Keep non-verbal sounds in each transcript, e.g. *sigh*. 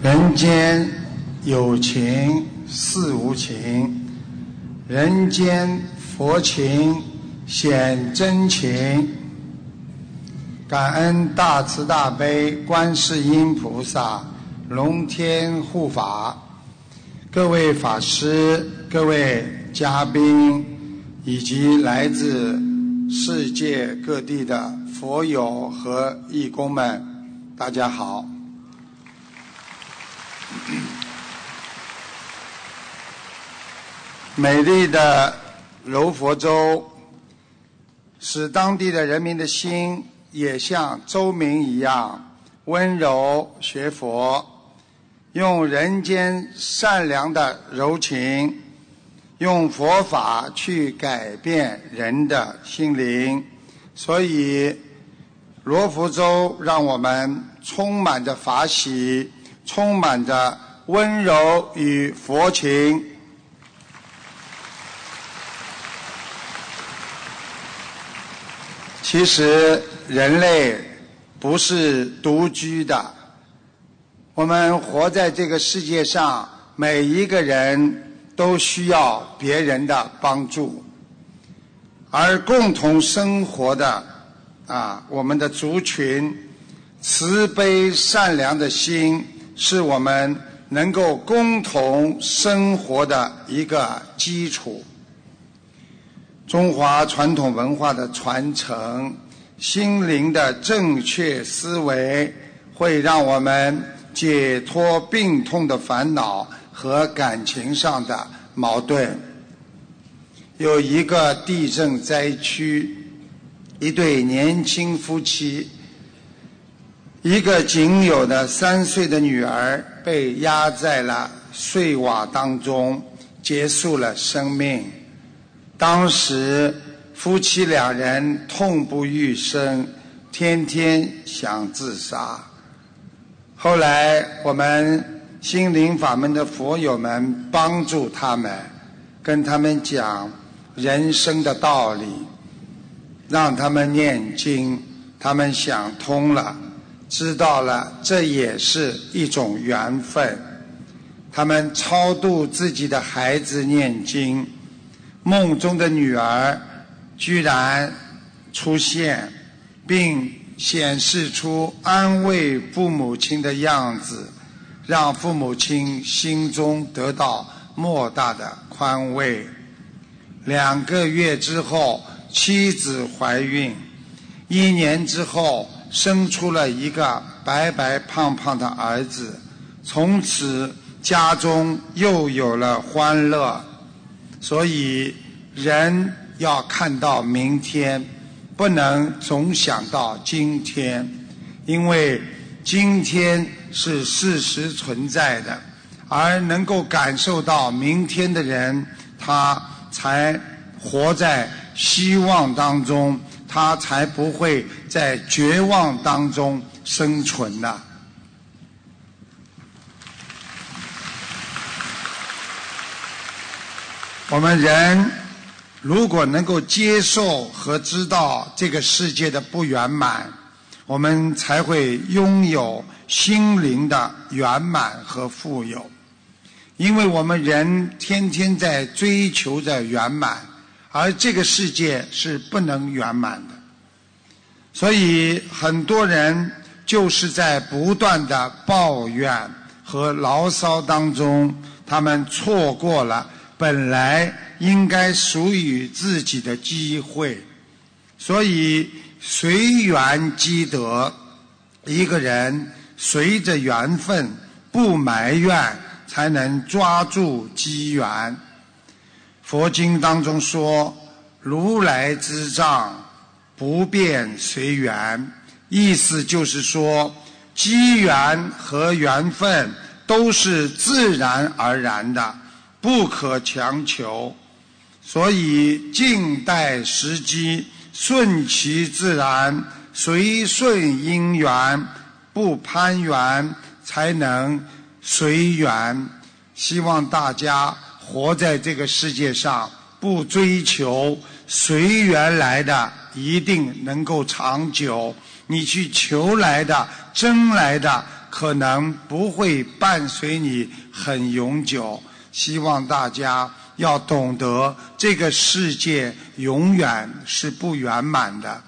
人间有情似无情，人间佛情显真情。感恩大慈大悲观世音菩萨、龙天护法，各位法师、各位嘉宾，以及来自世界各地的佛友和义工们，大家好。美丽的柔佛州，使当地的人民的心。也像周明一样温柔学佛，用人间善良的柔情，用佛法去改变人的心灵。所以罗浮州让我们充满着法喜，充满着温柔与佛情。其实。人类不是独居的，我们活在这个世界上，每一个人都需要别人的帮助，而共同生活的啊，我们的族群，慈悲善良的心，是我们能够共同生活的一个基础。中华传统文化的传承。心灵的正确思维会让我们解脱病痛的烦恼和感情上的矛盾。有一个地震灾区，一对年轻夫妻，一个仅有的三岁的女儿被压在了碎瓦当中，结束了生命。当时。夫妻两人痛不欲生，天天想自杀。后来，我们心灵法门的佛友们帮助他们，跟他们讲人生的道理，让他们念经。他们想通了，知道了这也是一种缘分。他们超度自己的孩子念经，梦中的女儿。居然出现，并显示出安慰父母亲的样子，让父母亲心中得到莫大的宽慰。两个月之后，妻子怀孕，一年之后生出了一个白白胖胖的儿子，从此家中又有了欢乐。所以人。要看到明天，不能总想到今天，因为今天是事实存在的，而能够感受到明天的人，他才活在希望当中，他才不会在绝望当中生存呐。我们人。如果能够接受和知道这个世界的不圆满，我们才会拥有心灵的圆满和富有。因为我们人天天在追求着圆满，而这个世界是不能圆满的。所以很多人就是在不断的抱怨和牢骚当中，他们错过了本来。应该属于自己的机会，所以随缘积德。一个人随着缘分，不埋怨，才能抓住机缘。佛经当中说：“如来之藏，不变随缘。”意思就是说，机缘和缘分都是自然而然的，不可强求。所以静待时机，顺其自然，随顺因缘，不攀缘，才能随缘。希望大家活在这个世界上，不追求随缘来的一定能够长久，你去求来的、争来的，可能不会伴随你很永久。希望大家要懂得，这个世界永远是不圆满的。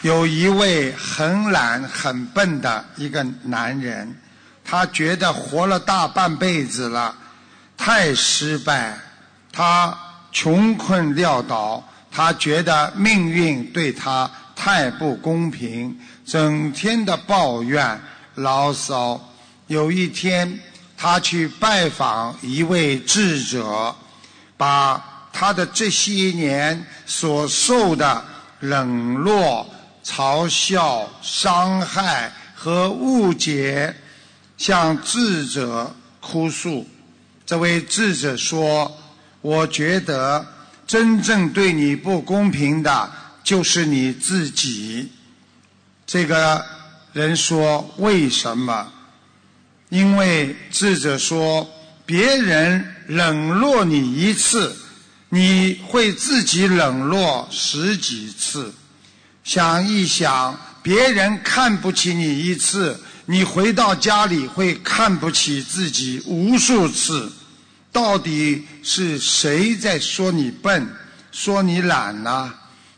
有一位很懒、很笨的一个男人，他觉得活了大半辈子了，太失败，他穷困潦倒，他觉得命运对他太不公平，整天的抱怨。牢骚。有一天，他去拜访一位智者，把他的这些年所受的冷落、嘲笑、伤害和误解，向智者哭诉。这位智者说：“我觉得真正对你不公平的，就是你自己。”这个。人说为什么？因为智者说，别人冷落你一次，你会自己冷落十几次。想一想，别人看不起你一次，你回到家里会看不起自己无数次。到底是谁在说你笨，说你懒呢？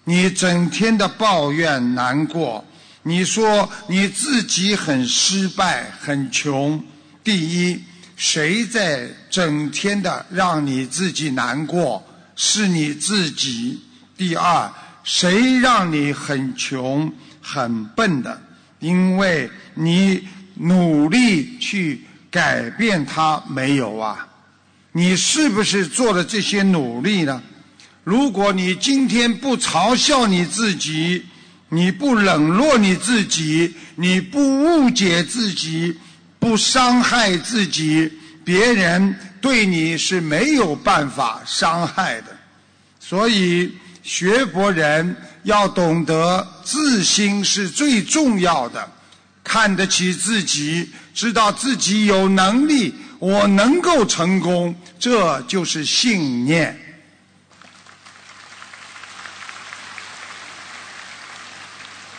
你整天的抱怨难过。你说你自己很失败、很穷。第一，谁在整天的让你自己难过？是你自己。第二，谁让你很穷、很笨的？因为你努力去改变它没有啊？你是不是做了这些努力呢？如果你今天不嘲笑你自己，你不冷落你自己，你不误解自己，不伤害自己，别人对你是没有办法伤害的。所以学佛人要懂得自心是最重要的，看得起自己，知道自己有能力，我能够成功，这就是信念。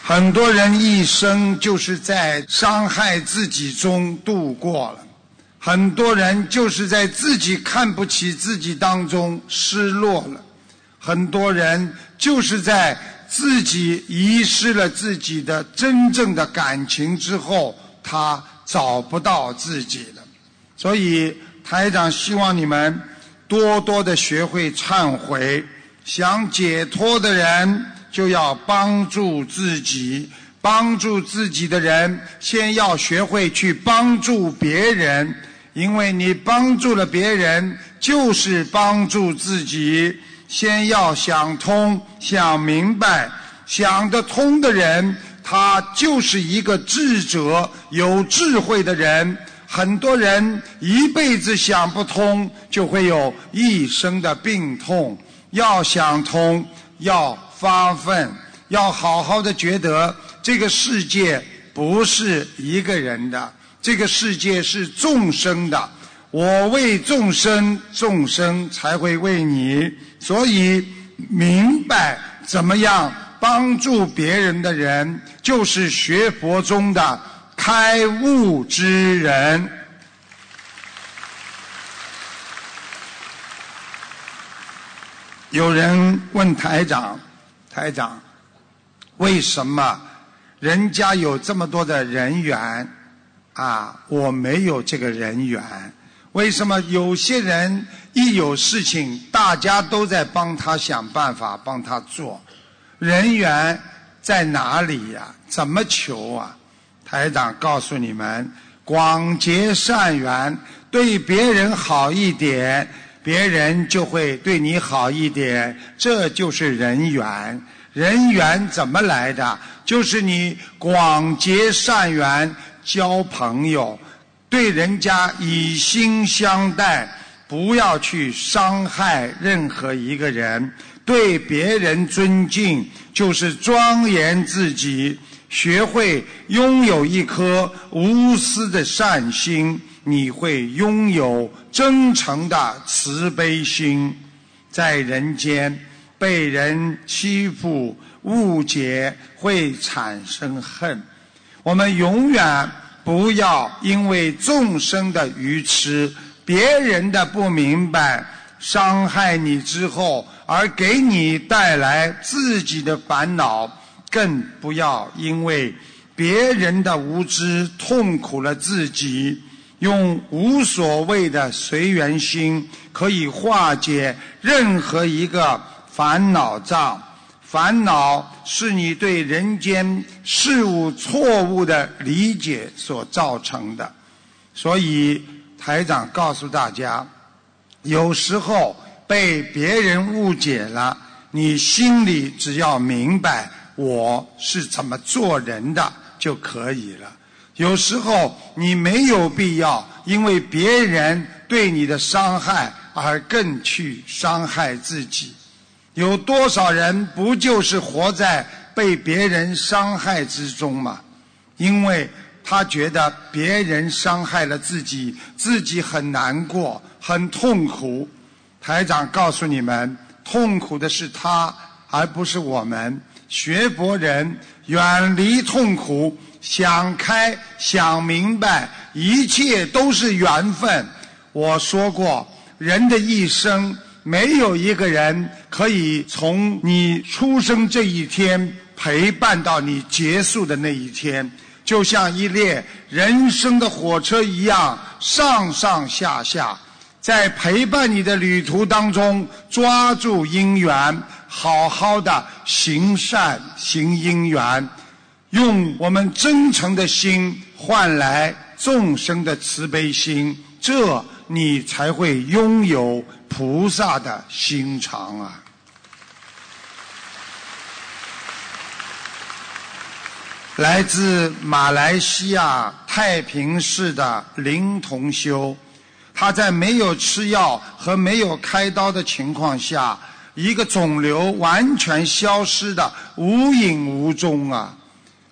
很多人一生就是在伤害自己中度过了，很多人就是在自己看不起自己当中失落了，很多人就是在自己遗失了自己的真正的感情之后，他找不到自己了。所以台长希望你们多多的学会忏悔，想解脱的人。就要帮助自己，帮助自己的人，先要学会去帮助别人，因为你帮助了别人，就是帮助自己。先要想通、想明白，想得通的人，他就是一个智者、有智慧的人。很多人一辈子想不通，就会有一生的病痛。要想通，要。发奋，要好好的觉得这个世界不是一个人的，这个世界是众生的。我为众生，众生才会为你。所以明白怎么样帮助别人的人，就是学佛中的开悟之人。有人问台长。台长，为什么人家有这么多的人缘啊？我没有这个人缘。为什么有些人一有事情，大家都在帮他想办法，帮他做？人缘在哪里呀？怎么求啊？台长告诉你们：广结善缘，对别人好一点。别人就会对你好一点，这就是人缘。人缘怎么来的？就是你广结善缘，交朋友，对人家以心相待，不要去伤害任何一个人。对别人尊敬，就是庄严自己。学会拥有一颗无私的善心。你会拥有真诚的慈悲心，在人间被人欺负、误解会产生恨。我们永远不要因为众生的愚痴、别人的不明白，伤害你之后，而给你带来自己的烦恼。更不要因为别人的无知痛苦了自己。用无所谓的随缘心，可以化解任何一个烦恼障。烦恼是你对人间事物错误的理解所造成的。所以台长告诉大家，有时候被别人误解了，你心里只要明白我是怎么做人的就可以了。有时候你没有必要因为别人对你的伤害而更去伤害自己。有多少人不就是活在被别人伤害之中吗？因为他觉得别人伤害了自己，自己很难过、很痛苦。台长告诉你们，痛苦的是他，而不是我们。学佛人远离痛苦。想开，想明白，一切都是缘分。我说过，人的一生没有一个人可以从你出生这一天陪伴到你结束的那一天，就像一列人生的火车一样，上上下下，在陪伴你的旅途当中，抓住因缘，好好的行善行因缘。用我们真诚的心换来众生的慈悲心，这你才会拥有菩萨的心肠啊！来自马来西亚太平市的林同修，他在没有吃药和没有开刀的情况下，一个肿瘤完全消失的无影无踪啊！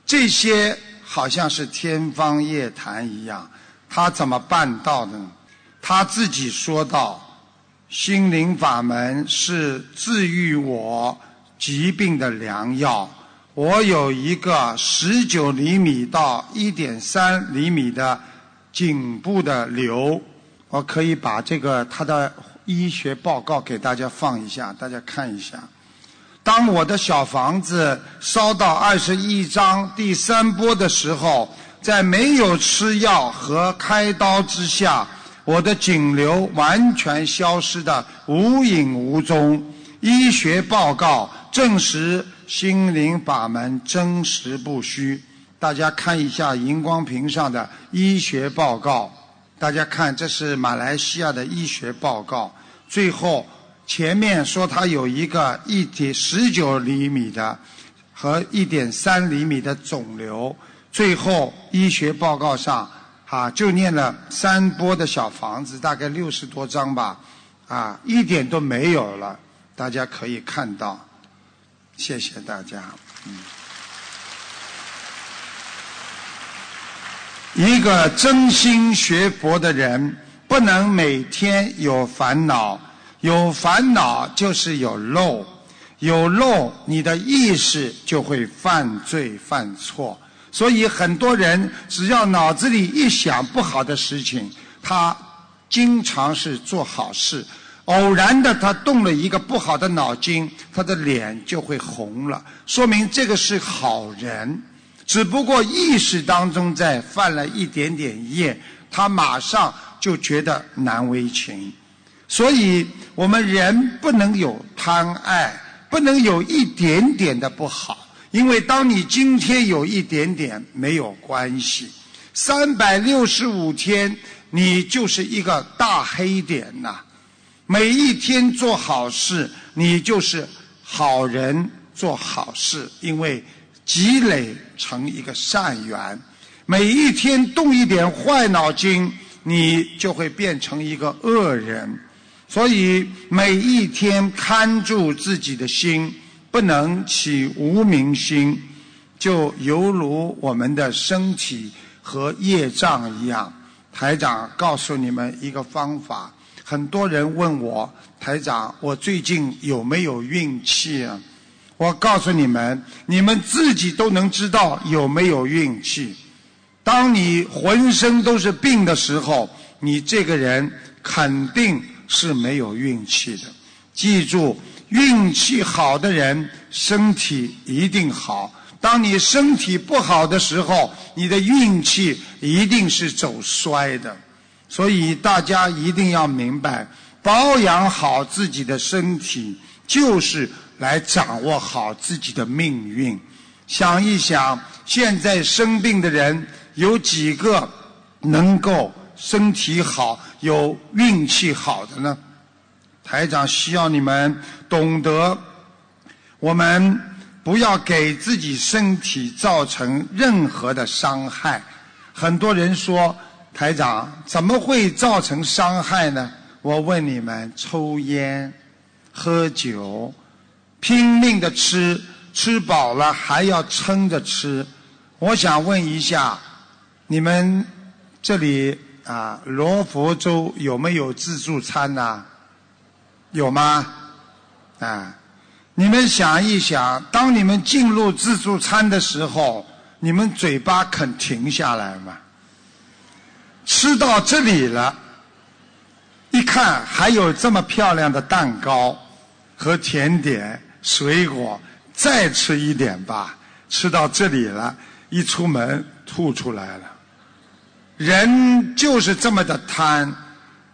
这些好像是天方夜谭一样，他怎么办到的？他自己说道：“心灵法门是治愈我疾病的良药。我有一个十九厘米到一点三厘米的颈部的瘤，我可以把这个他的医学报告给大家放一下，大家看一下。”当我的小房子烧到二十一章第三波的时候，在没有吃药和开刀之下，我的颈瘤完全消失的无影无踪。医学报告证实心灵法门真实不虚。大家看一下荧光屏上的医学报告，大家看这是马来西亚的医学报告。最后。前面说他有一个一点十九厘米的和一点三厘米的肿瘤，最后医学报告上啊就念了三波的小房子，大概六十多张吧，啊一点都没有了，大家可以看到，谢谢大家。嗯，一个真心学佛的人，不能每天有烦恼。有烦恼就是有漏，有漏你的意识就会犯罪犯错。所以很多人只要脑子里一想不好的事情，他经常是做好事。偶然的他动了一个不好的脑筋，他的脸就会红了，说明这个是好人。只不过意识当中在犯了一点点业，他马上就觉得难为情。所以，我们人不能有贪爱，不能有一点点的不好。因为当你今天有一点点没有关系，三百六十五天你就是一个大黑点呐。每一天做好事，你就是好人做好事，因为积累成一个善缘。每一天动一点坏脑筋，你就会变成一个恶人。所以每一天看住自己的心，不能起无明心，就犹如我们的身体和业障一样。台长告诉你们一个方法，很多人问我，台长，我最近有没有运气啊？我告诉你们，你们自己都能知道有没有运气。当你浑身都是病的时候，你这个人肯定是没有运气的。记住，运气好的人身体一定好。当你身体不好的时候，你的运气一定是走衰的。所以大家一定要明白，保养好自己的身体，就是来掌握好自己的命运。想一想，现在生病的人有几个能够身体好、有运气好的呢？台长需要你们懂得，我们。不要给自己身体造成任何的伤害。很多人说，台长怎么会造成伤害呢？我问你们：抽烟、喝酒、拼命的吃，吃饱了还要撑着吃。我想问一下，你们这里啊，罗佛州有没有自助餐呐？有吗？啊？你们想一想，当你们进入自助餐的时候，你们嘴巴肯停下来吗？吃到这里了，一看还有这么漂亮的蛋糕和甜点、水果，再吃一点吧。吃到这里了，一出门吐出来了。人就是这么的贪，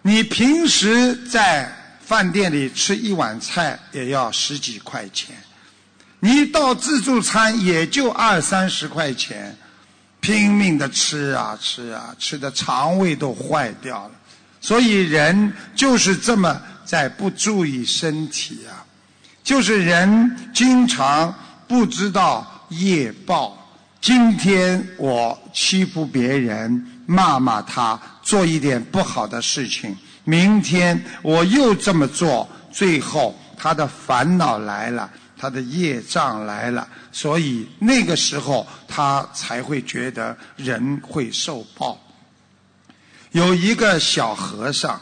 你平时在。饭店里吃一碗菜也要十几块钱，你到自助餐也就二三十块钱，拼命的吃啊吃啊，吃的肠胃都坏掉了。所以人就是这么在不注意身体啊，就是人经常不知道业报。今天我欺负别人，骂骂他，做一点不好的事情。明天我又这么做，最后他的烦恼来了，他的业障来了，所以那个时候他才会觉得人会受报。有一个小和尚，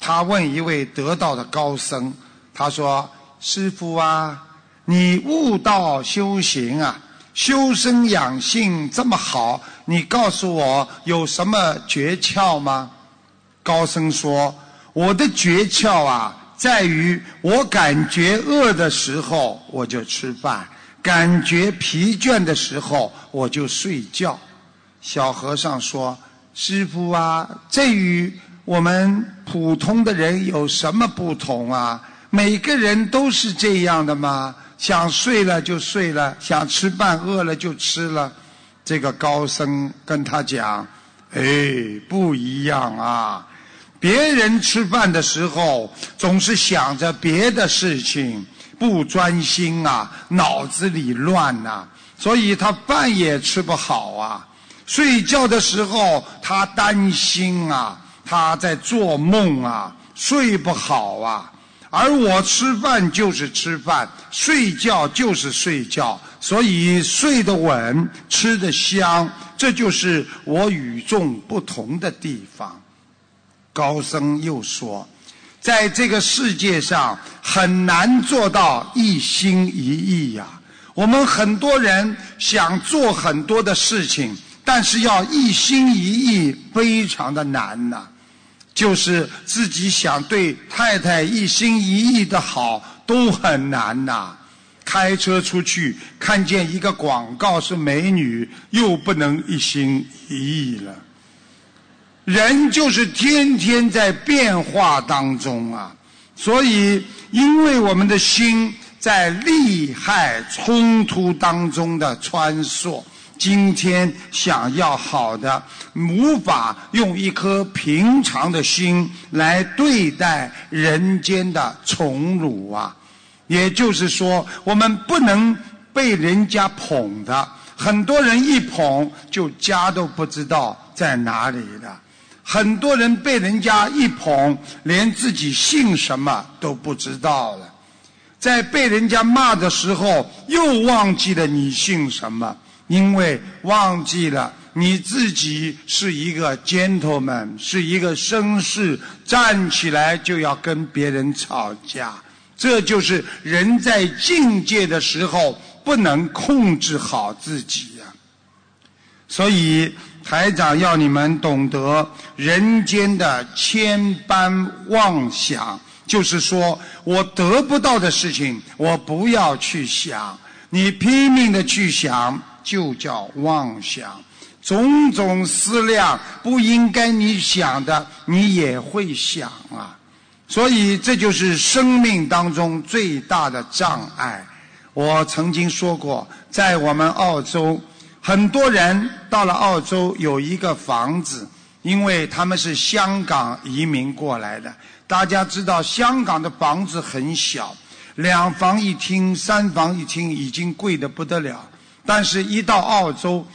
他问一位得道的高僧，他说：“师傅啊，你悟道修行啊，修身养性这么好，你告诉我有什么诀窍吗？”高僧说：“我的诀窍啊，在于我感觉饿的时候我就吃饭，感觉疲倦的时候我就睡觉。”小和尚说：“师傅啊，这与我们普通的人有什么不同啊？每个人都是这样的吗？想睡了就睡了，想吃饭饿了就吃了。”这个高僧跟他讲：“哎，不一样啊。”别人吃饭的时候总是想着别的事情，不专心啊，脑子里乱呐，所以他饭也吃不好啊。睡觉的时候他担心啊，他在做梦啊，睡不好啊。而我吃饭就是吃饭，睡觉就是睡觉，所以睡得稳，吃得香，这就是我与众不同的地方。高僧又说，在这个世界上很难做到一心一意呀。我们很多人想做很多的事情，但是要一心一意，非常的难呐。就是自己想对太太一心一意的好，都很难呐。开车出去，看见一个广告是美女，又不能一心一意了。人就是天天在变化当中啊，所以因为我们的心在利害冲突当中的穿梭，今天想要好的，无法用一颗平常的心来对待人间的宠辱啊。也就是说，我们不能被人家捧的，很多人一捧就家都不知道在哪里了。很多人被人家一捧，连自己姓什么都不知道了。在被人家骂的时候，又忘记了你姓什么，因为忘记了你自己是一个 gentleman，是一个绅士，站起来就要跟别人吵架。这就是人在境界的时候不能控制好自己呀。所以台长要你们懂得人间的千般妄想，就是说我得不到的事情，我不要去想。你拼命的去想，就叫妄想。种种思量不应该你想的，你也会想啊。所以这就是生命当中最大的障碍。我曾经说过，在我们澳洲，很多人到了澳洲有一个房子，因为他们是香港移民过来的。大家知道，香港的房子很小，两房一厅、三房一厅已经贵得不得了。但是，一到澳洲，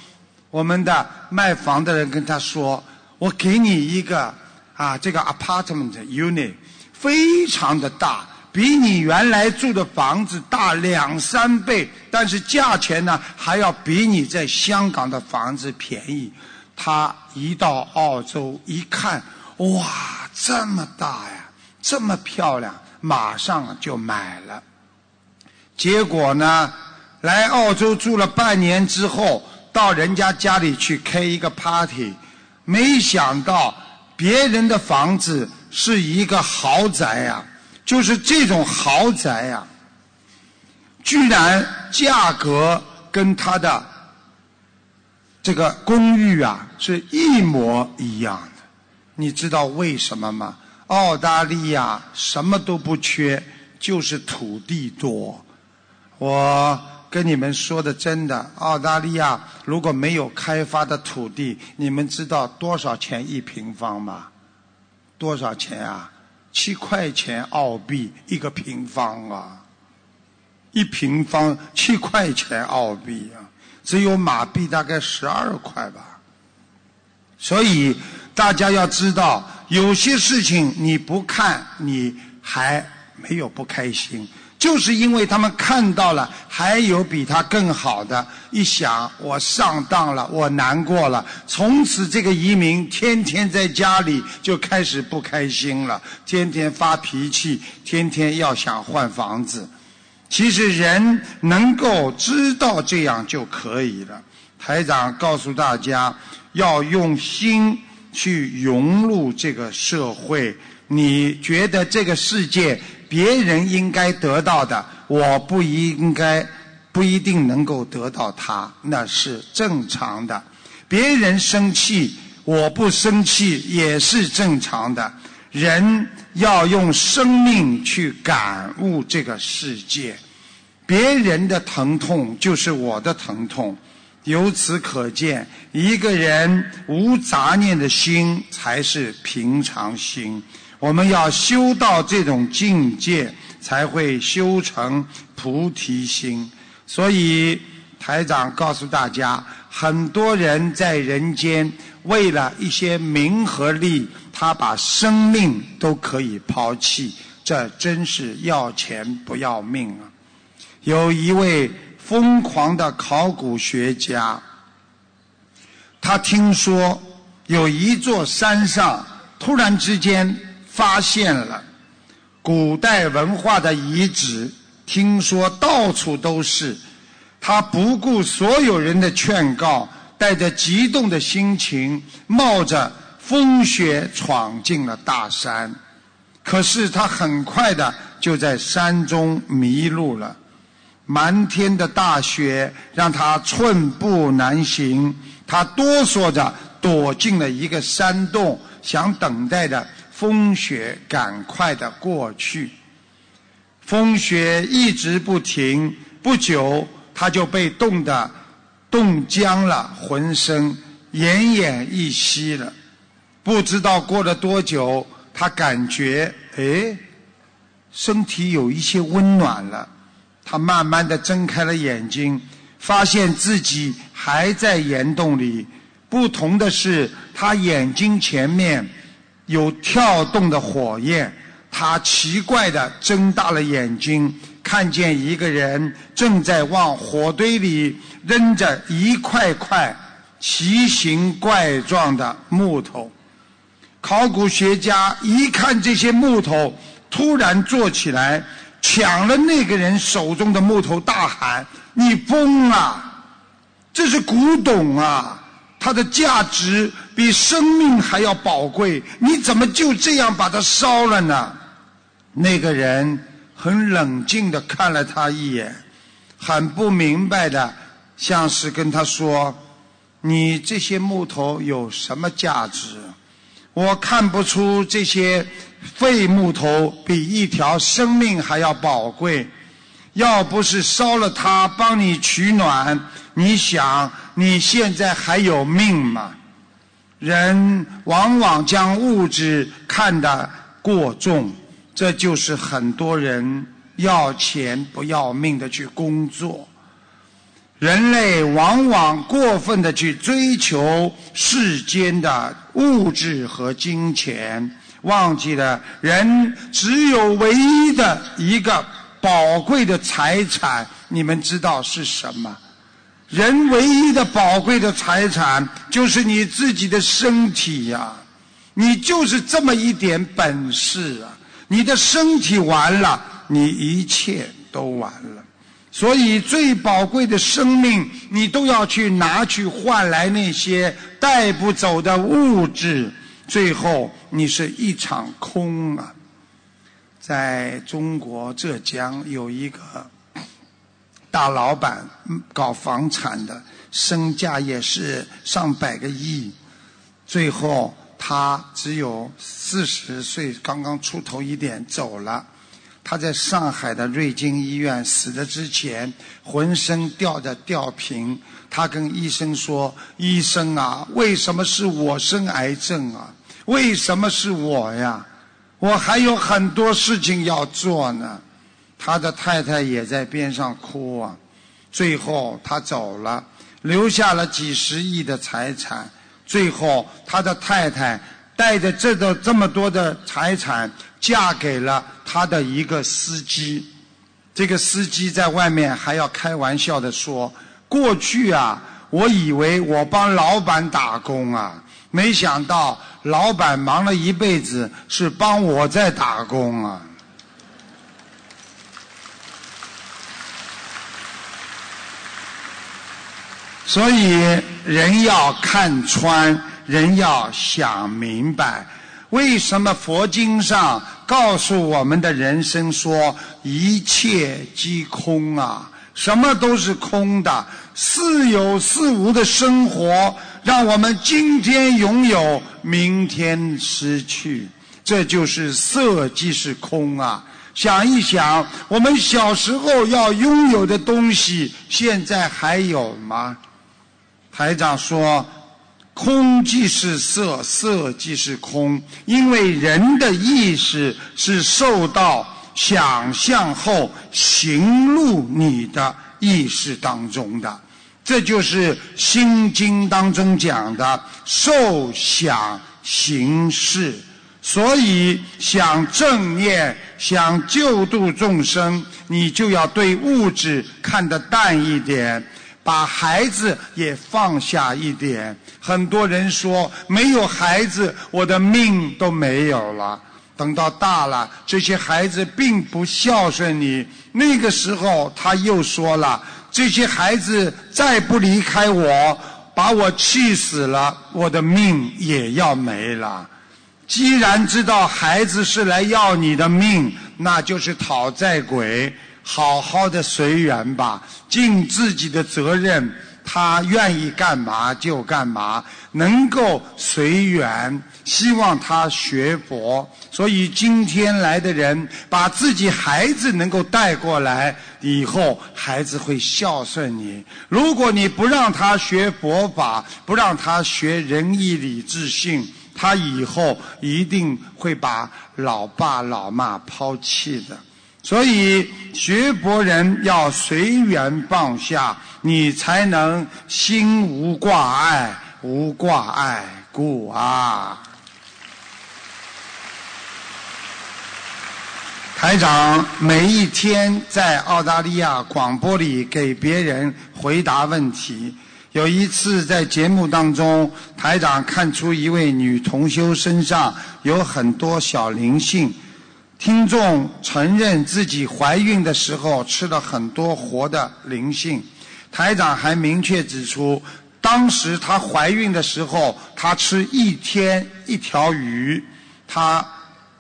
我们的卖房的人跟他说：“我给你一个啊，这个 apartment unit 非常的大，比你原来住的房子大两三倍，但是价钱呢还要比你在香港的房子便宜。”他一到澳洲一看，哇，这么大呀，这么漂亮，马上就买了。结果呢，来澳洲住了半年之后。到人家家里去开一个 party，没想到别人的房子是一个豪宅呀，就是这种豪宅呀，居然价格跟他的这个公寓啊是一模一样的。你知道为什么吗？澳大利亚什么都不缺，就是土地多。我。跟你们说的真的，澳大利亚如果没有开发的土地，你们知道多少钱一平方吗？多少钱啊？七块钱澳币一个平方啊！一平方七块钱澳币啊！只有马币大概十二块吧。所以大家要知道，有些事情你不看，你还没有不开心。就是因为他们看到了还有比他更好的，一想我上当了，我难过了，从此这个移民天天在家里就开始不开心了，天天发脾气，天天要想换房子。其实人能够知道这样就可以了。台长告诉大家，要用心去融入这个社会。你觉得这个世界？别人应该得到的，我不应该，不一定能够得到它，那是正常的。别人生气，我不生气也是正常的。人要用生命去感悟这个世界，别人的疼痛就是我的疼痛。由此可见，一个人无杂念的心才是平常心。我们要修到这种境界，才会修成菩提心。所以台长告诉大家，很多人在人间为了一些名和利，他把生命都可以抛弃，这真是要钱不要命啊！有一位疯狂的考古学家，他听说有一座山上突然之间。发现了古代文化的遗址，听说到处都是。他不顾所有人的劝告，带着激动的心情，冒着风雪闯进了大山。可是他很快的就在山中迷路了。漫天的大雪让他寸步难行，他哆嗦着躲进了一个山洞，想等待的。风雪赶快的过去，风雪一直不停，不久他就被冻得冻僵了，浑身奄奄一息了。不知道过了多久，他感觉哎，身体有一些温暖了。他慢慢的睁开了眼睛，发现自己还在岩洞里。不同的是，他眼睛前面。有跳动的火焰，他奇怪地睁大了眼睛，看见一个人正在往火堆里扔着一块块奇形怪状的木头。考古学家一看这些木头，突然坐起来，抢了那个人手中的木头，大喊：“你疯啊！这是古董啊！它的价值比生命还要宝贵，你怎么就这样把它烧了呢？”那个人很冷静地看了他一眼，很不明白的，像是跟他说：“你这些木头有什么价值？我看不出这些。”废木头比一条生命还要宝贵，要不是烧了它帮你取暖，你想你现在还有命吗？人往往将物质看得过重，这就是很多人要钱不要命的去工作。人类往往过分的去追求世间的物质和金钱。忘记了，人只有唯一的一个宝贵的财产，你们知道是什么？人唯一的宝贵的财产就是你自己的身体呀！你就是这么一点本事啊！你的身体完了，你一切都完了。所以，最宝贵的生命，你都要去拿去换来那些带不走的物质。最后，你是一场空啊！在中国浙江有一个大老板，搞房产的，身价也是上百个亿。最后，他只有四十岁，刚刚出头一点，走了。他在上海的瑞金医院死的之前，浑身吊着吊瓶。他跟医生说：“医生啊，为什么是我生癌症啊？”为什么是我呀？我还有很多事情要做呢。他的太太也在边上哭啊。最后他走了，留下了几十亿的财产。最后他的太太带着这个这么多的财产，嫁给了他的一个司机。这个司机在外面还要开玩笑的说：“过去啊，我以为我帮老板打工啊。”没想到老板忙了一辈子，是帮我在打工啊！所以人要看穿，人要想明白，为什么佛经上告诉我们的人生说一切皆空啊？什么都是空的，似有似无的生活。让我们今天拥有，明天失去，这就是色即是空啊！想一想，我们小时候要拥有的东西，现在还有吗？台长说：“空即是色，色即是空。”因为人的意识是受到想象后行入你的意识当中的。这就是《心经》当中讲的“受想行识”，所以想正念、想救度众生，你就要对物质看得淡一点，把孩子也放下一点。很多人说没有孩子，我的命都没有了。等到大了，这些孩子并不孝顺你，那个时候他又说了。这些孩子再不离开我，把我气死了，我的命也要没了。既然知道孩子是来要你的命，那就是讨债鬼，好好的随缘吧，尽自己的责任。他愿意干嘛就干嘛，能够随缘。希望他学佛，所以今天来的人把自己孩子能够带过来，以后孩子会孝顺你。如果你不让他学佛法，不让他学仁义礼智信，他以后一定会把老爸老妈抛弃的。所以学佛人要随缘放下，你才能心无挂碍，无挂碍故啊。台长每一天在澳大利亚广播里给别人回答问题。有一次在节目当中，台长看出一位女同修身上有很多小灵性，听众承认自己怀孕的时候吃了很多活的灵性，台长还明确指出，当时她怀孕的时候，她吃一天一条鱼，她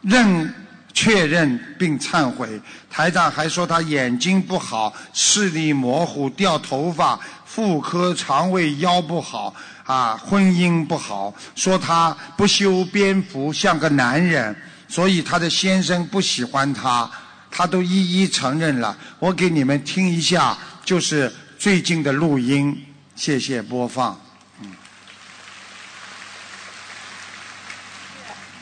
认确认并忏悔。台长还说她眼睛不好，视力模糊，掉头发，妇科、肠胃、腰不好，啊，婚姻不好，说她不修边幅，像个男人。所以他的先生不喜欢他，他都一一承认了。我给你们听一下，就是最近的录音，谢谢播放。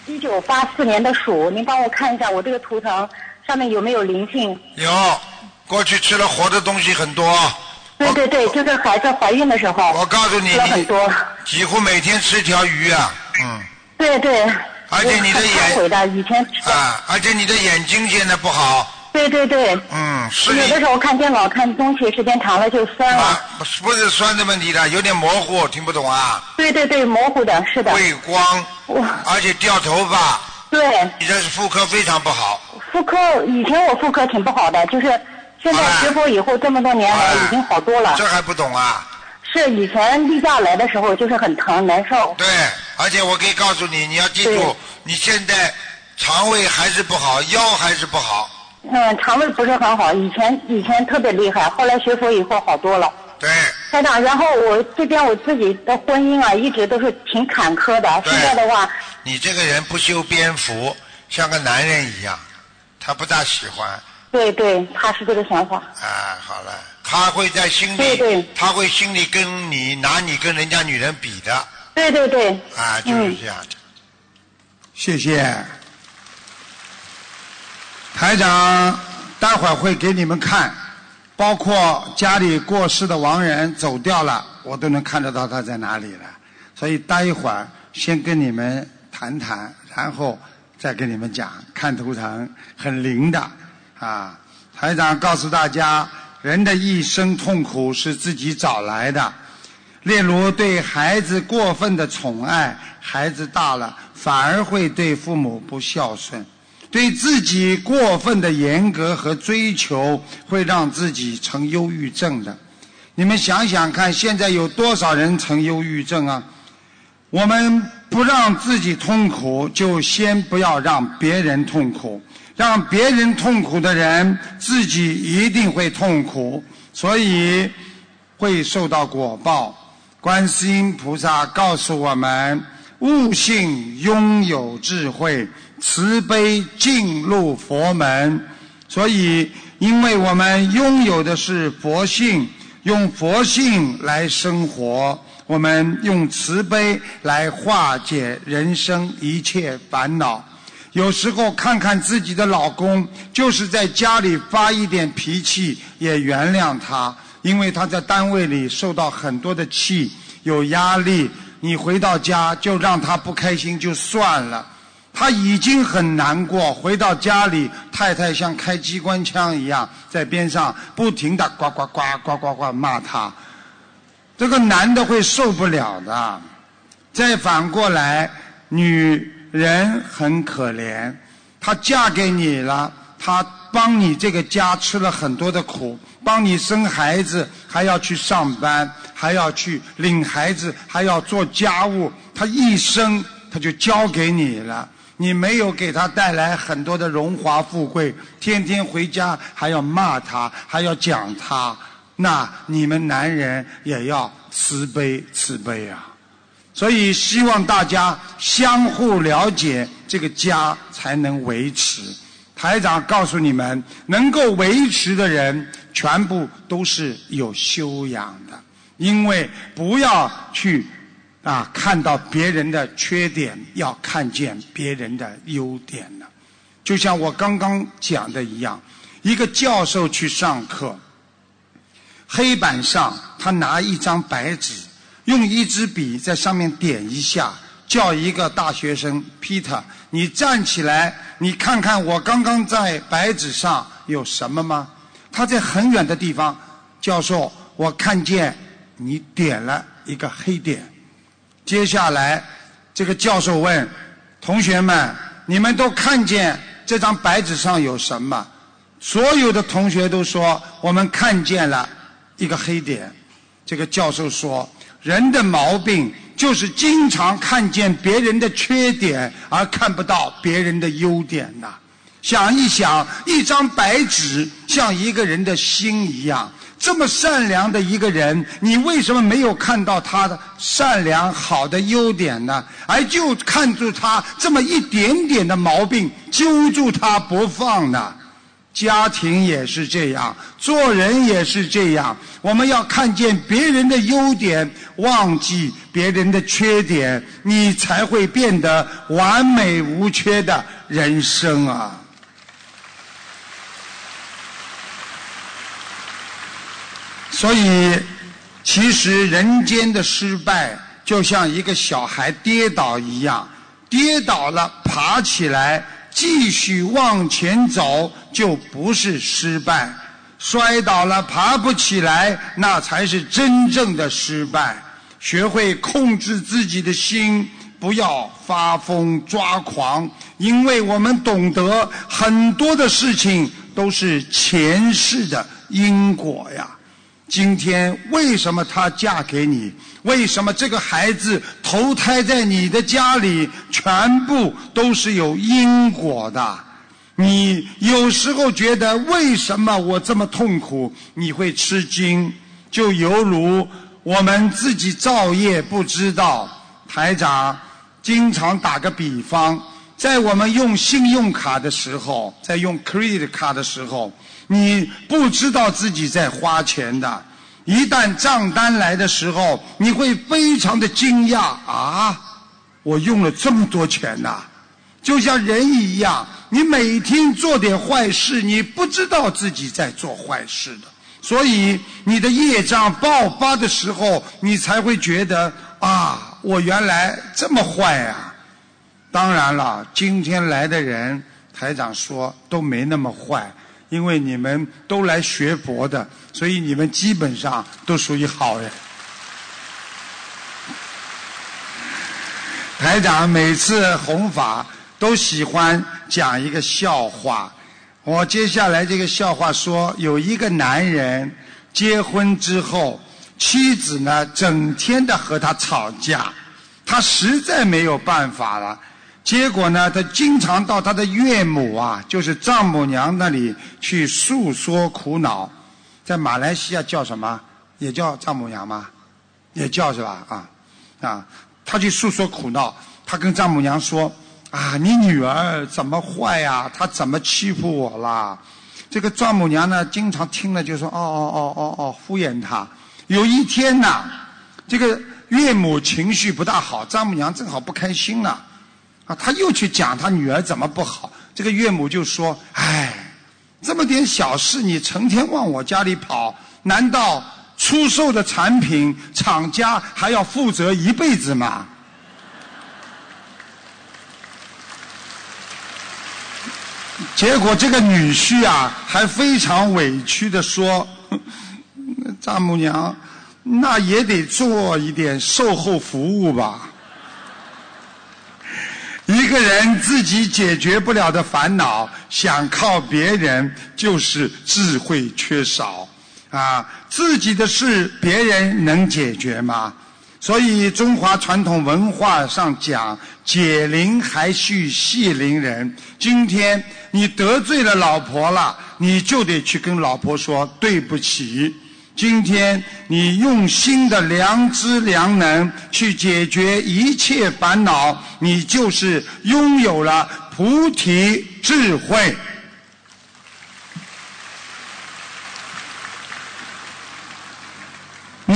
一九八四年的鼠，您帮我看一下我这个图腾上面有没有灵性？有，过去吃了活的东西很多。对对对，就是孩子怀孕的时候。我告诉你，吃了很多。几乎每天吃一条鱼啊，嗯。对对。而且你的眼以前啊，而且你的眼睛现在不好。对对对。嗯，是。有的时候看电脑看东西时间长了就酸了。不是不是酸的问题的，有点模糊，听不懂啊。对对对，模糊的是的。畏光。哇。而且掉头发。对。你这是妇科非常不好。妇科以前我妇科挺不好的，就是现在学佛以后这么多年来已经好多了。这还不懂啊？是以前例假来的时候就是很疼难受。对，而且我可以告诉你，你要记住，你现在肠胃还是不好，腰还是不好。嗯，肠胃不是很好，以前以前特别厉害，后来学佛以后好多了。对。台长，然后我这边我自己的婚姻啊，一直都是挺坎坷的。现在的话。你这个人不修边幅，像个男人一样，他不大喜欢。对对，他是这个想法。啊，好了。他会在心里，他会心里跟你拿你跟人家女人比的。对对对。啊，就是这样的。谢谢。台长，待会儿会给你们看，包括家里过世的亡人走掉了，我都能看得到他在哪里了。所以待一会儿先跟你们谈谈，然后再跟你们讲，看图腾很灵的啊。台长告诉大家。人的一生痛苦是自己找来的，例如对孩子过分的宠爱，孩子大了反而会对父母不孝顺；对自己过分的严格和追求，会让自己成忧郁症的。你们想想看，现在有多少人成忧郁症啊？我们不让自己痛苦，就先不要让别人痛苦。让别人痛苦的人，自己一定会痛苦，所以会受到果报。观世音菩萨告诉我们：悟性拥有智慧，慈悲进入佛门。所以，因为我们拥有的是佛性，用佛性来生活，我们用慈悲来化解人生一切烦恼。有时候看看自己的老公，就是在家里发一点脾气，也原谅他，因为他在单位里受到很多的气，有压力。你回到家就让他不开心就算了，他已经很难过。回到家里，太太像开机关枪一样在边上不停的呱呱呱呱呱呱骂他，这个男的会受不了的。再反过来，女。人很可怜，她嫁给你了，她帮你这个家吃了很多的苦，帮你生孩子，还要去上班，还要去领孩子，还要做家务，他一生他就交给你了。你没有给他带来很多的荣华富贵，天天回家还要骂他，还要讲他，那你们男人也要慈悲慈悲啊！所以，希望大家相互了解，这个家才能维持。台长告诉你们，能够维持的人，全部都是有修养的。因为不要去啊看到别人的缺点，要看见别人的优点了。就像我刚刚讲的一样，一个教授去上课，黑板上他拿一张白纸。用一支笔在上面点一下，叫一个大学生 Peter，你站起来，你看看我刚刚在白纸上有什么吗？他在很远的地方，教授，我看见你点了一个黑点。接下来，这个教授问同学们：你们都看见这张白纸上有什么？所有的同学都说我们看见了一个黑点。这个教授说，人的毛病就是经常看见别人的缺点，而看不到别人的优点呐。想一想，一张白纸像一个人的心一样，这么善良的一个人，你为什么没有看到他的善良好的优点呢？而就看住他这么一点点的毛病，揪住他不放呢？家庭也是这样，做人也是这样。我们要看见别人的优点，忘记别人的缺点，你才会变得完美无缺的人生啊！所以，其实人间的失败，就像一个小孩跌倒一样，跌倒了爬起来，继续往前走，就不是失败；摔倒了爬不起来，那才是真正的失败。学会控制自己的心，不要发疯抓狂，因为我们懂得很多的事情都是前世的因果呀。今天为什么她嫁给你？为什么这个孩子投胎在你的家里？全部都是有因果的。你有时候觉得为什么我这么痛苦？你会吃惊，就犹如我们自己造业不知道。台长经常打个比方，在我们用信用卡的时候，在用 credit 卡的时候。你不知道自己在花钱的，一旦账单来的时候，你会非常的惊讶啊！我用了这么多钱呐！就像人一样，你每天做点坏事，你不知道自己在做坏事的，所以你的业障爆发的时候，你才会觉得啊，我原来这么坏啊！当然了，今天来的人，台长说都没那么坏。因为你们都来学佛的，所以你们基本上都属于好人。台长每次弘法都喜欢讲一个笑话。我接下来这个笑话说，有一个男人结婚之后，妻子呢整天的和他吵架，他实在没有办法了。结果呢，他经常到他的岳母啊，就是丈母娘那里去诉说苦恼。在马来西亚叫什么？也叫丈母娘吗？也叫是吧？啊啊，他去诉说苦恼。他跟丈母娘说：“啊，你女儿怎么坏呀？她怎么欺负我啦？”这个丈母娘呢，经常听了就说：“哦哦哦哦哦，敷衍他。”有一天呐，这个岳母情绪不大好，丈母娘正好不开心了。啊，他又去讲他女儿怎么不好，这个岳母就说：“哎，这么点小事，你成天往我家里跑，难道出售的产品厂家还要负责一辈子吗？”结果这个女婿啊，还非常委屈的说：“ *laughs* 丈母娘，那也得做一点售后服务吧。”一个人自己解决不了的烦恼，想靠别人就是智慧缺少啊！自己的事别人能解决吗？所以中华传统文化上讲，解铃还须系铃人。今天你得罪了老婆了，你就得去跟老婆说对不起。今天你用心的良知良能去解决一切烦恼，你就是拥有了菩提智慧。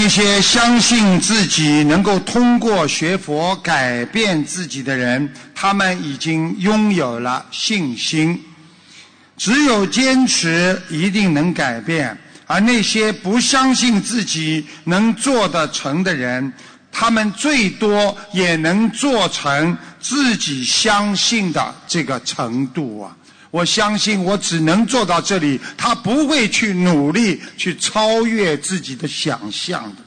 那些相信自己能够通过学佛改变自己的人，他们已经拥有了信心。只有坚持，一定能改变。而那些不相信自己能做得成的人，他们最多也能做成自己相信的这个程度啊！我相信我只能做到这里，他不会去努力去超越自己的想象的。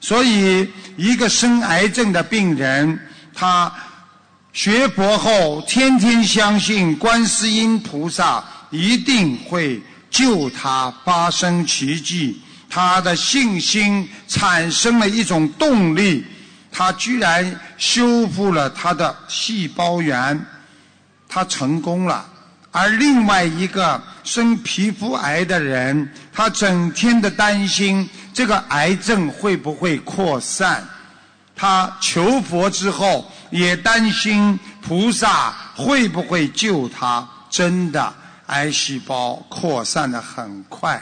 所以，一个生癌症的病人，他学佛后天天相信观世音菩萨一定会救他发生奇迹，他的信心产生了一种动力，他居然修复了他的细胞源，他成功了。而另外一个生皮肤癌的人，他整天的担心这个癌症会不会扩散。他求佛之后，也担心菩萨会不会救他。真的，癌细胞扩散的很快，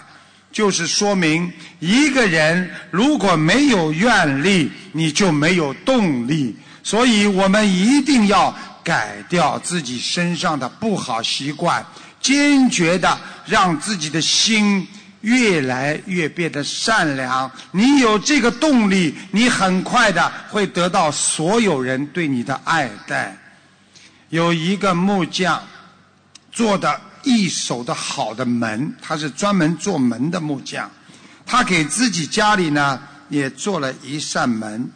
就是说明一个人如果没有愿力，你就没有动力。所以我们一定要。改掉自己身上的不好习惯，坚决的让自己的心越来越变得善良。你有这个动力，你很快的会得到所有人对你的爱戴。有一个木匠做的一手的好的门，他是专门做门的木匠，他给自己家里呢也做了一扇门。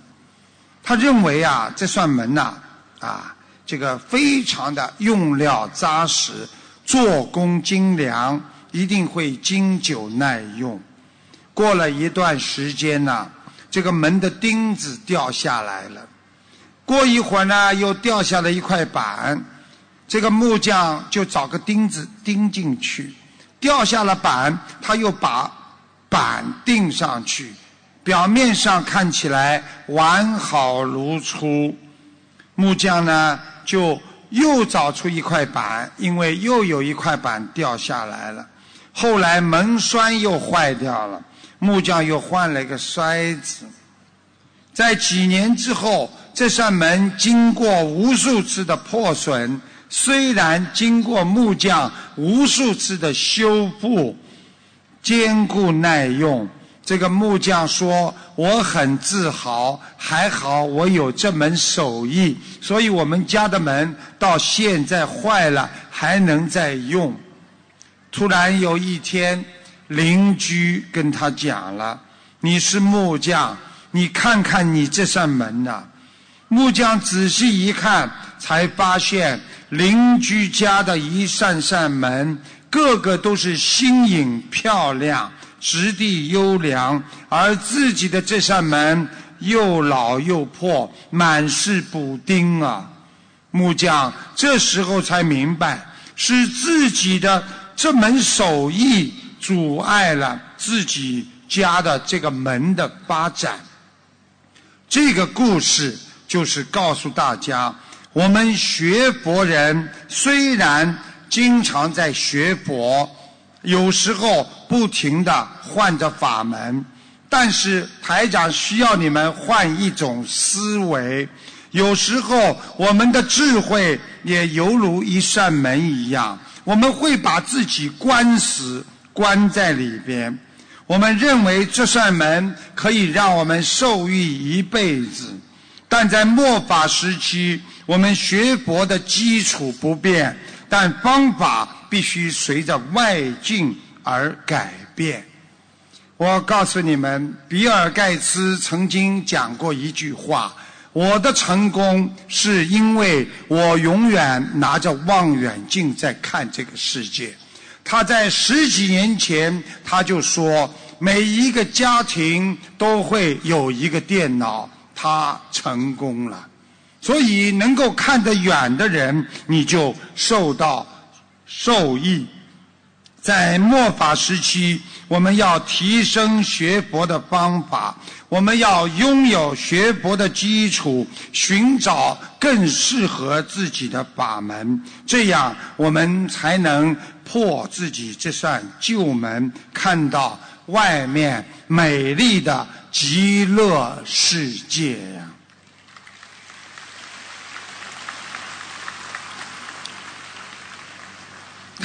他认为啊，这扇门呐，啊。这个非常的用料扎实，做工精良，一定会经久耐用。过了一段时间呢，这个门的钉子掉下来了。过一会儿呢，又掉下了一块板，这个木匠就找个钉子钉进去。掉下了板，他又把板钉上去，表面上看起来完好如初。木匠呢？就又找出一块板，因为又有一块板掉下来了。后来门栓又坏掉了，木匠又换了一个筛子。在几年之后，这扇门经过无数次的破损，虽然经过木匠无数次的修复，坚固耐用。这个木匠说：“我很自豪，还好我有这门手艺，所以我们家的门到现在坏了还能再用。”突然有一天，邻居跟他讲了：“你是木匠，你看看你这扇门呐。”木匠仔细一看，才发现邻居家的一扇扇门，个个都是新颖漂亮。质地优良，而自己的这扇门又老又破，满是补丁啊！木匠这时候才明白，是自己的这门手艺阻碍了自己家的这个门的发展。这个故事就是告诉大家：我们学佛人虽然经常在学佛。有时候不停的换着法门，但是台长需要你们换一种思维。有时候我们的智慧也犹如一扇门一样，我们会把自己关死，关在里边。我们认为这扇门可以让我们受益一辈子，但在末法时期，我们学佛的基础不变，但方法。必须随着外境而改变。我告诉你们，比尔盖茨曾经讲过一句话：“我的成功是因为我永远拿着望远镜在看这个世界。”他在十几年前他就说：“每一个家庭都会有一个电脑。”他成功了。所以，能够看得远的人，你就受到。受益，在末法时期，我们要提升学佛的方法，我们要拥有学佛的基础，寻找更适合自己的法门，这样我们才能破自己这扇旧门，看到外面美丽的极乐世界呀。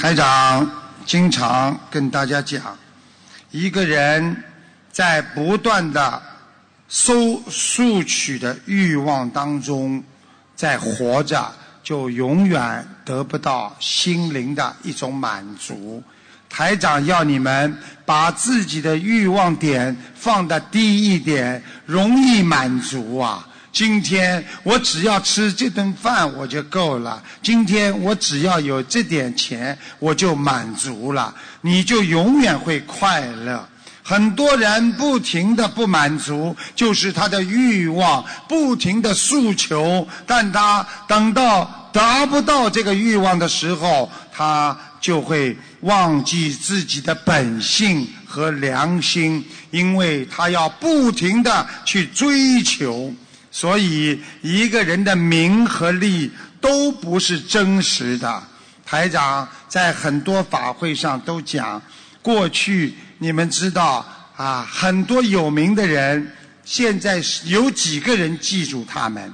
台长经常跟大家讲，一个人在不断的搜索取的欲望当中，在活着，就永远得不到心灵的一种满足。台长要你们把自己的欲望点放的低一点，容易满足啊。今天我只要吃这顿饭我就够了，今天我只要有这点钱我就满足了，你就永远会快乐。很多人不停的不满足，就是他的欲望不停的诉求，但他等到达不到这个欲望的时候，他就会忘记自己的本性和良心，因为他要不停的去追求，所以一个人的名和利都不是真实的。台长在很多法会上都讲，过去。你们知道啊，很多有名的人，现在有几个人记住他们？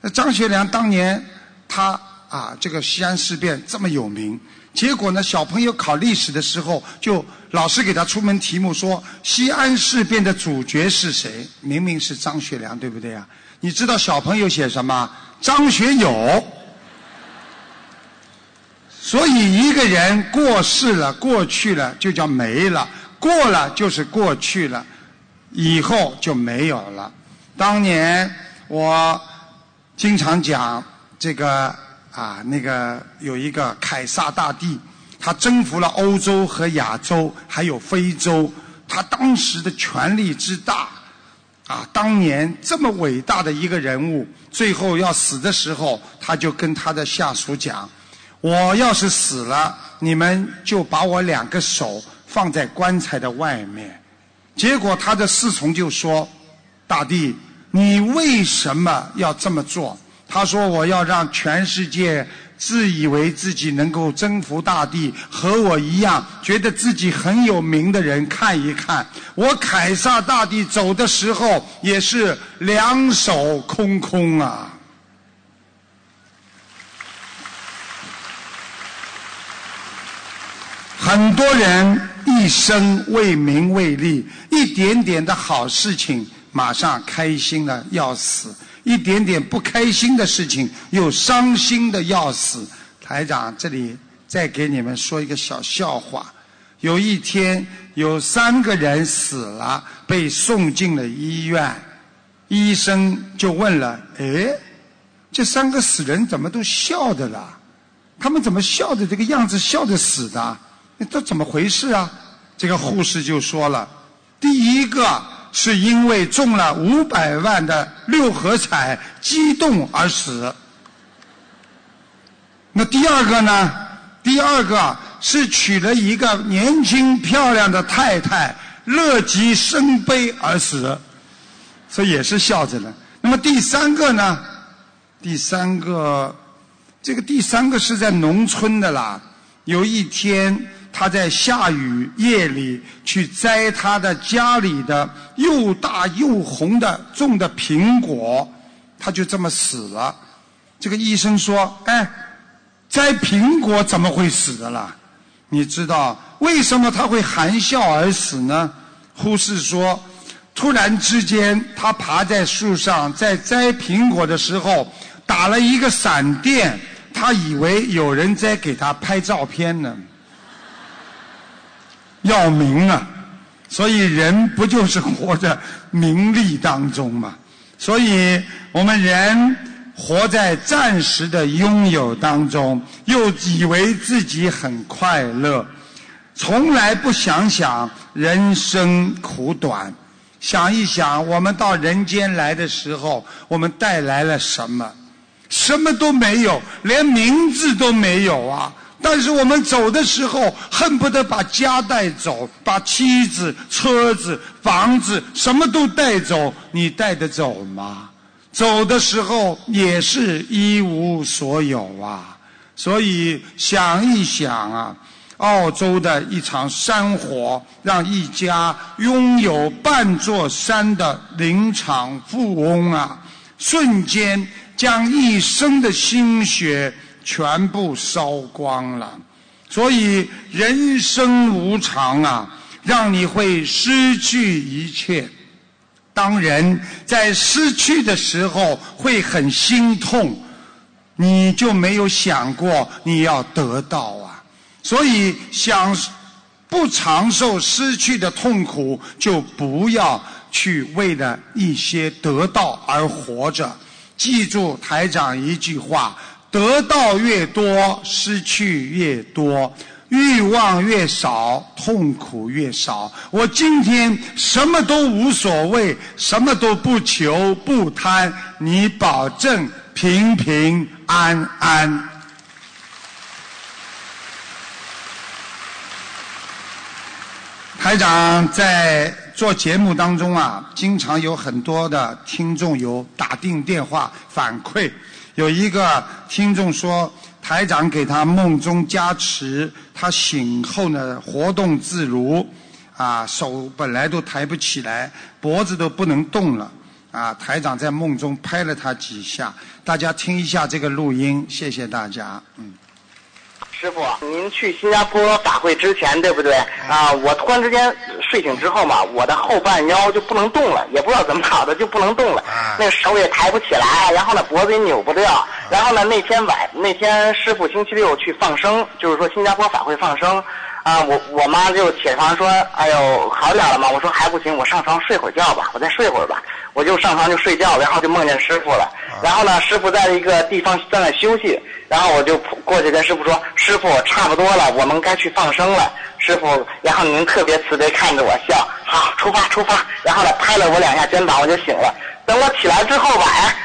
那张学良当年他啊，这个西安事变这么有名，结果呢，小朋友考历史的时候，就老师给他出门题目说西安事变的主角是谁？明明是张学良，对不对呀？你知道小朋友写什么？张学友。所以一个人过世了，过去了就叫没了，过了就是过去了，以后就没有了。当年我经常讲这个啊，那个有一个凯撒大帝，他征服了欧洲和亚洲，还有非洲。他当时的权力之大，啊，当年这么伟大的一个人物，最后要死的时候，他就跟他的下属讲。我要是死了，你们就把我两个手放在棺材的外面。结果他的侍从就说：“大帝，你为什么要这么做？”他说：“我要让全世界自以为自己能够征服大地，和我一样觉得自己很有名的人看一看，我凯撒大帝走的时候也是两手空空啊。”很多人一生为名为利，一点点的好事情马上开心的要死，一点点不开心的事情又伤心的要死。台长这里再给你们说一个小笑话：有一天有三个人死了，被送进了医院，医生就问了：“哎，这三个死人怎么都笑的了？他们怎么笑的这个样子，笑着死的？”这怎么回事啊？这个护士就说了：第一个是因为中了五百万的六合彩，激动而死。那第二个呢？第二个是娶了一个年轻漂亮的太太，乐极生悲而死，所以也是笑着的。那么第三个呢？第三个，这个第三个是在农村的啦。有一天。他在下雨夜里去摘他的家里的又大又红的种的苹果，他就这么死了。这个医生说：“哎，摘苹果怎么会死的啦？你知道为什么他会含笑而死呢？”护士说：“突然之间，他爬在树上在摘苹果的时候，打了一个闪电，他以为有人在给他拍照片呢。”要名啊，所以人不就是活在名利当中吗？所以我们人活在暂时的拥有当中，又以为自己很快乐，从来不想想人生苦短，想一想我们到人间来的时候，我们带来了什么？什么都没有，连名字都没有啊！但是我们走的时候，恨不得把家带走，把妻子、车子、房子什么都带走。你带得走吗？走的时候也是一无所有啊！所以想一想啊，澳洲的一场山火，让一家拥有半座山的林场富翁啊，瞬间将一生的心血。全部烧光了，所以人生无常啊，让你会失去一切。当人在失去的时候会很心痛，你就没有想过你要得到啊。所以想不长寿、失去的痛苦，就不要去为了一些得到而活着。记住台长一句话：得到越多，失去越多；欲望越少，痛苦越少。我今天什么都无所谓，什么都不求不贪，你保证平平安安。台长在做节目当中啊，经常有很多的听众有打定电话反馈。有一个听众说，台长给他梦中加持，他醒后呢活动自如，啊手本来都抬不起来，脖子都不能动了，啊台长在梦中拍了他几下，大家听一下这个录音，谢谢大家，嗯。师傅，您去新加坡法会之前，对不对？啊，我突然之间睡醒之后嘛，我的后半腰就不能动了，也不知道怎么搞的就不能动了，那手也抬不起来，然后呢脖子也扭不掉，然后呢那天晚那天师傅星期六去放生，就是说新加坡法会放生。啊，我我妈就起床说：“哎呦，好点了吗？”我说：“还不行，我上床睡会儿觉吧，我再睡会儿吧。”我就上床就睡觉，然后就梦见师傅了。然后呢，师傅在一个地方在那休息，然后我就过去跟师傅说：“师傅，差不多了，我们该去放生了。”师傅，然后您特别慈悲看着我笑，好，出发出发。然后呢，拍了我两下肩膀，我就醒了。等我起来之后吧，哎。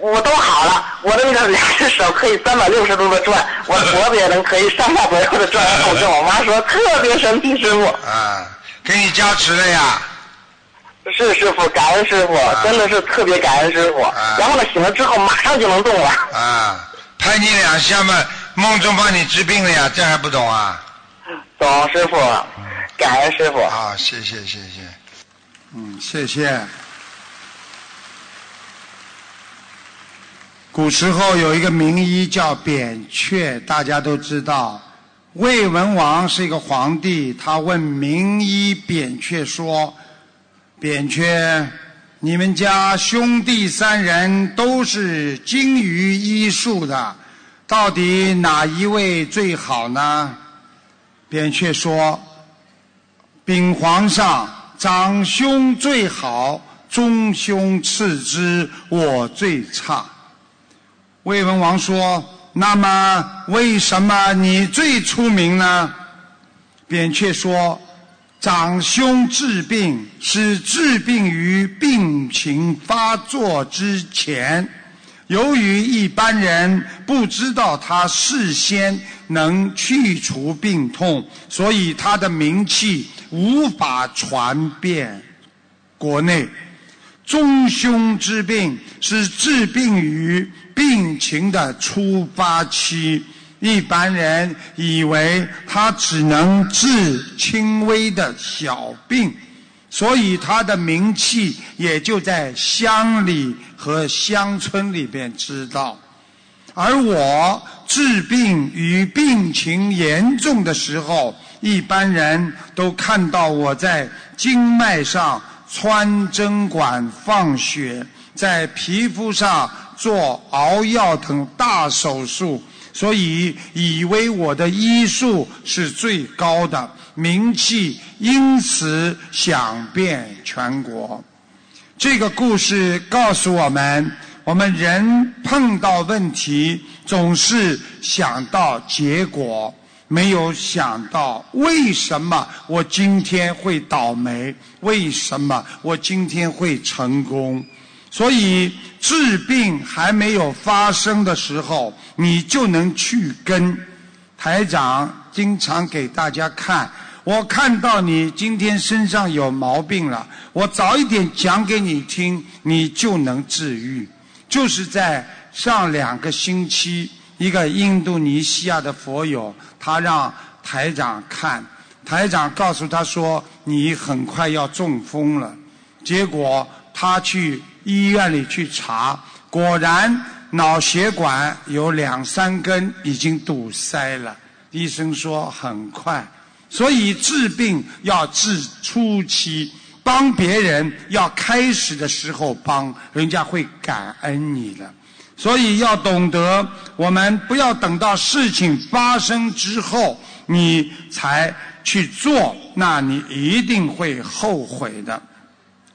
我都好了，我的那个两只手可以三百六十度的转，*laughs* 我脖子也能可以上下左右的转。我跟我妈说特别神奇，师傅。啊，给你加持了呀。是师傅，感恩师傅，真的是特别感恩师傅。然后呢，醒了之后马上就能动了。啊，拍你两下嘛，梦中帮你治病了呀，这还不懂啊？懂师傅，感恩师傅。好，谢谢谢谢。嗯，谢谢。古时候有一个名医叫扁鹊，大家都知道。魏文王是一个皇帝，他问名医扁鹊说：“扁鹊，你们家兄弟三人都是精于医术的，到底哪一位最好呢？”扁鹊说：“禀皇上，长兄最好，中兄次之，我最差。”魏文王说：“那么为什么你最出名呢？”扁鹊说：“长兄治病是治病于病情发作之前，由于一般人不知道他事先能去除病痛，所以他的名气无法传遍国内。中凶之病是治病于。”病情的初发期，一般人以为他只能治轻微的小病，所以他的名气也就在乡里和乡村里边知道。而我治病与病情严重的时候，一般人都看到我在经脉上穿针管放血，在皮肤上。做熬药等大手术，所以以为我的医术是最高的，名气因此响遍全国。这个故事告诉我们：我们人碰到问题，总是想到结果，没有想到为什么我今天会倒霉，为什么我今天会成功。所以治病还没有发生的时候，你就能去根。台长经常给大家看，我看到你今天身上有毛病了，我早一点讲给你听，你就能治愈。就是在上两个星期，一个印度尼西亚的佛友，他让台长看，台长告诉他说：“你很快要中风了。”结果他去。医院里去查，果然脑血管有两三根已经堵塞了。医生说很快，所以治病要治初期，帮别人要开始的时候帮，人家会感恩你的。所以要懂得，我们不要等到事情发生之后你才去做，那你一定会后悔的。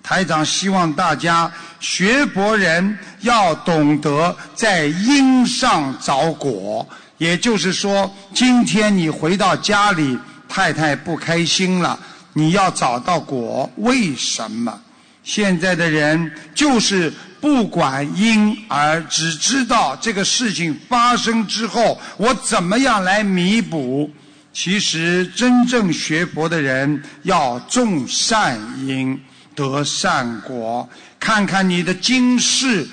台长希望大家学佛人要懂得在因上找果，也就是说，今天你回到家里，太太不开心了，你要找到果，为什么？现在的人就是不管因，而只知道这个事情发生之后，我怎么样来弥补。其实真正学佛的人要种善因。得善果，看看你的今世，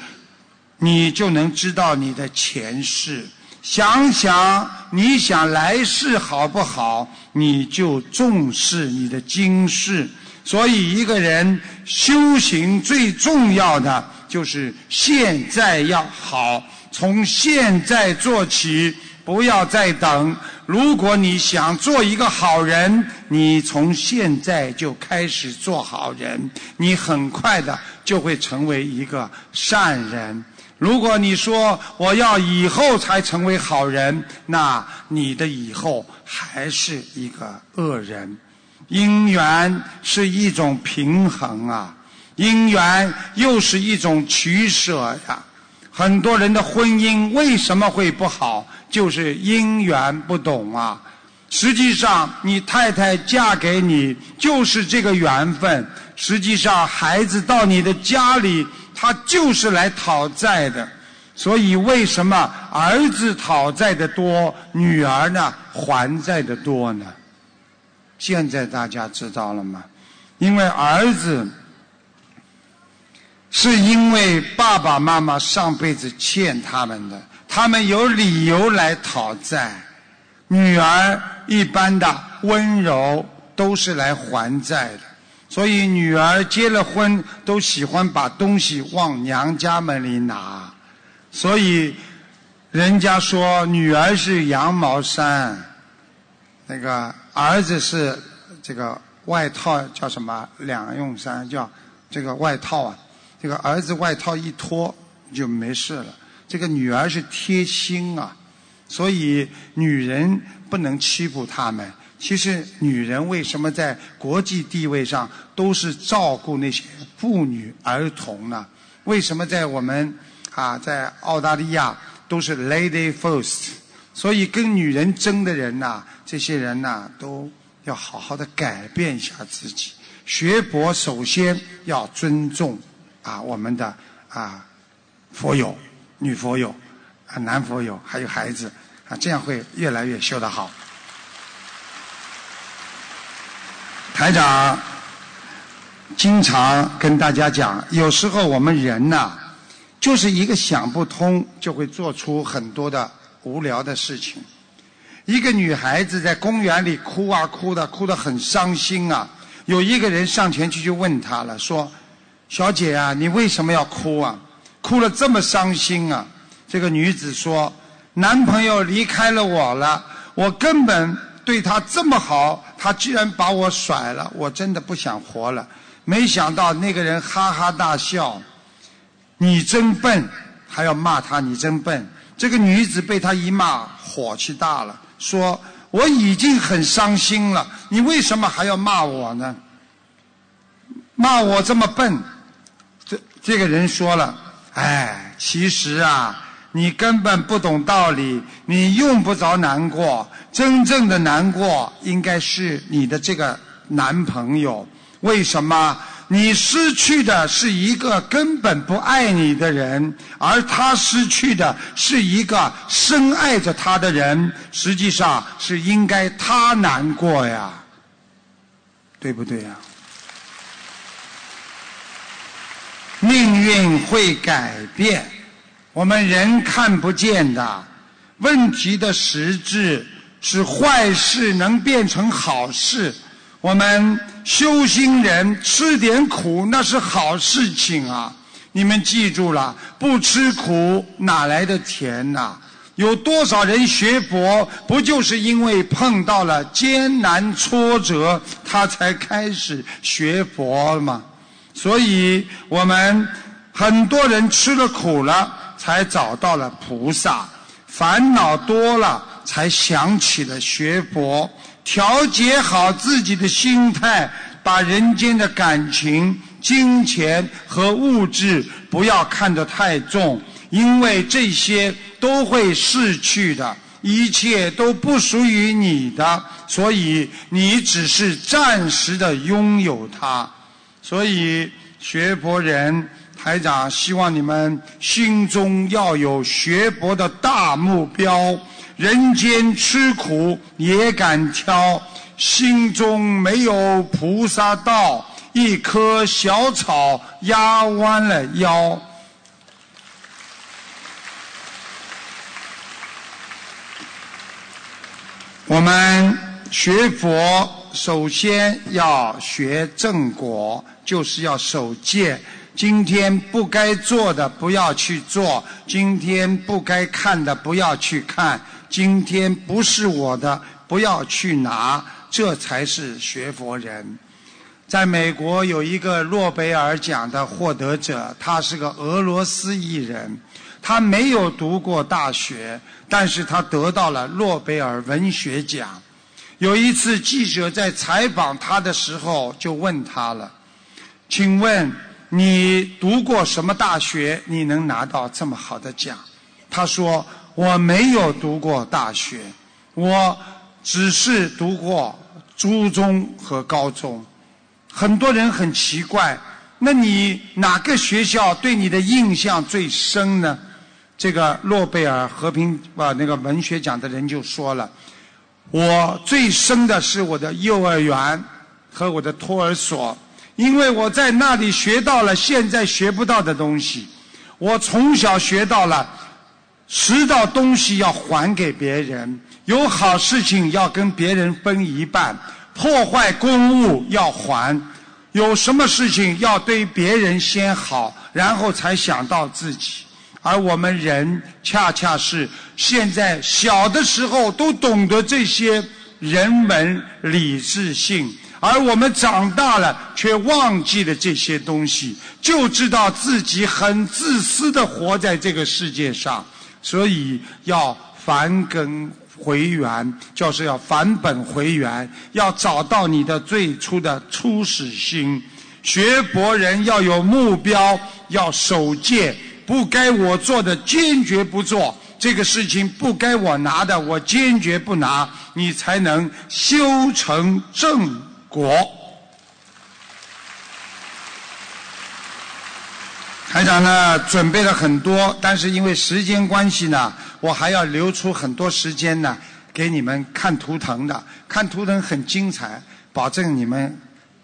你就能知道你的前世。想想你想来世好不好，你就重视你的今世。所以一个人修行最重要的就是现在要好，从现在做起，不要再等。如果你想做一个好人，你从现在就开始做好人，你很快的就会成为一个善人。如果你说我要以后才成为好人，那你的以后还是一个恶人。姻缘是一种平衡啊，姻缘又是一种取舍呀。很多人的婚姻为什么会不好？就是姻缘不懂啊！实际上，你太太嫁给你就是这个缘分。实际上，孩子到你的家里，他就是来讨债的。所以，为什么儿子讨债的多，女儿呢还债的多呢？现在大家知道了吗？因为儿子是因为爸爸妈妈上辈子欠他们的。他们有理由来讨债，女儿一般的温柔都是来还债的，所以女儿结了婚都喜欢把东西往娘家门里拿，所以人家说女儿是羊毛衫，那个儿子是这个外套叫什么？两用衫叫这个外套啊，这个儿子外套一脱就没事了。这个女儿是贴心啊，所以女人不能欺负他们。其实女人为什么在国际地位上都是照顾那些妇女儿童呢？为什么在我们啊在澳大利亚都是 lady first？所以跟女人争的人呐，这些人呐都要好好的改变一下自己。学佛首先要尊重啊我们的啊佛友。女佛友，啊，男佛友，还有孩子，啊，这样会越来越修得好。台长经常跟大家讲，有时候我们人呐，就是一个想不通，就会做出很多的无聊的事情。一个女孩子在公园里哭啊哭的，哭得很伤心啊。有一个人上前去就问她了，说：“小姐啊，你为什么要哭啊？”哭了这么伤心啊！这个女子说：“男朋友离开了我了，我根本对他这么好，他居然把我甩了，我真的不想活了。”没想到那个人哈哈大笑：“你真笨，还要骂他你真笨。”这个女子被他一骂，火气大了，说：“我已经很伤心了，你为什么还要骂我呢？骂我这么笨？”这个人说了。哎，其实啊，你根本不懂道理，你用不着难过。真正的难过应该是你的这个男朋友。为什么？你失去的是一个根本不爱你的人，而他失去的是一个深爱着他的人。实际上是应该他难过呀，对不对呀？命运会改变，我们人看不见的。问题的实质是坏事能变成好事。我们修心人吃点苦那是好事情啊！你们记住了，不吃苦哪来的甜呐？有多少人学佛，不就是因为碰到了艰难挫折，他才开始学佛吗？所以我们很多人吃了苦了，才找到了菩萨；烦恼多了，才想起了学佛。调节好自己的心态，把人间的感情金钱和物质不要看得太重，因为这些都会逝去的，一切都不属于你的，所以你只是暂时的拥有它。所以学佛人。台长希望你们心中要有学佛的大目标，人间吃苦也敢挑，心中没有菩萨道，一棵小草压弯了腰。我们学佛首先要学正果，就是要守戒。今天不该做的不要去做，今天不该看的不要去看，今天不是我的不要去拿，这才是学佛人。在美国有一个诺贝尔奖的获得者，他是个俄罗斯艺人，他没有读过大学，但是他得到了诺贝尔文学奖。有一次记者在采访他的时候就问他了，请问？你读过什么大学？你能拿到这么好的奖？他说：“我没有读过大学，我只是读过初中和高中。”很多人很奇怪，那你哪个学校对你的印象最深呢？这个诺贝尔和平啊那个文学奖的人就说了：“我最深的是我的幼儿园和我的托儿所。”因为我在那里学到了现在学不到的东西，我从小学到了，拾到东西要还给别人，有好事情要跟别人分一半，破坏公物要还，有什么事情要对别人先好，然后才想到自己。而我们人恰恰是现在小的时候都懂得这些人文理智性。而我们长大了，却忘记了这些东西，就知道自己很自私的活在这个世界上，所以要返根回源，就是要返本回源，要找到你的最初的初始心。学佛人要有目标，要守戒，不该我做的坚决不做，这个事情不该我拿的我坚决不拿，你才能修成正。果，台长呢准备了很多，但是因为时间关系呢，我还要留出很多时间呢，给你们看图腾的。看图腾很精彩，保证你们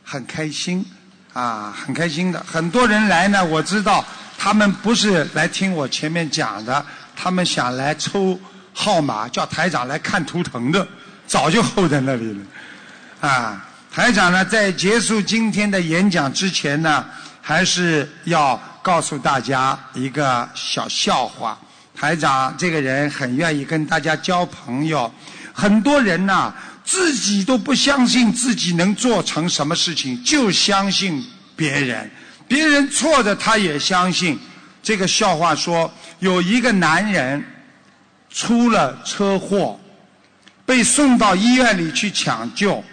很开心啊，很开心的。很多人来呢，我知道他们不是来听我前面讲的，他们想来抽号码，叫台长来看图腾的，早就候在那里了啊。台长呢，在结束今天的演讲之前呢，还是要告诉大家一个小笑话。台长这个人很愿意跟大家交朋友，很多人呐，自己都不相信自己能做成什么事情，就相信别人，别人错的他也相信。这个笑话说，有一个男人出了车祸，被送到医院里去抢救。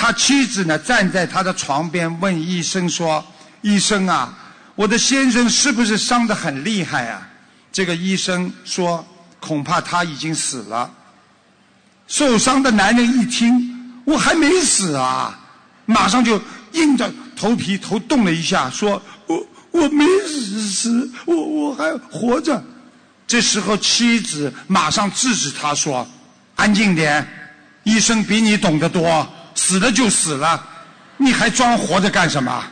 他妻子呢，站在他的床边，问医生说：“医生啊，我的先生是不是伤得很厉害啊？”这个医生说：“恐怕他已经死了。”受伤的男人一听：“我还没死啊！”马上就硬着头皮头动了一下，说：“我我没死，我我还活着。”这时候妻子马上制止他说：“安静点，医生比你懂得多。”死了就死了，你还装活着干什么？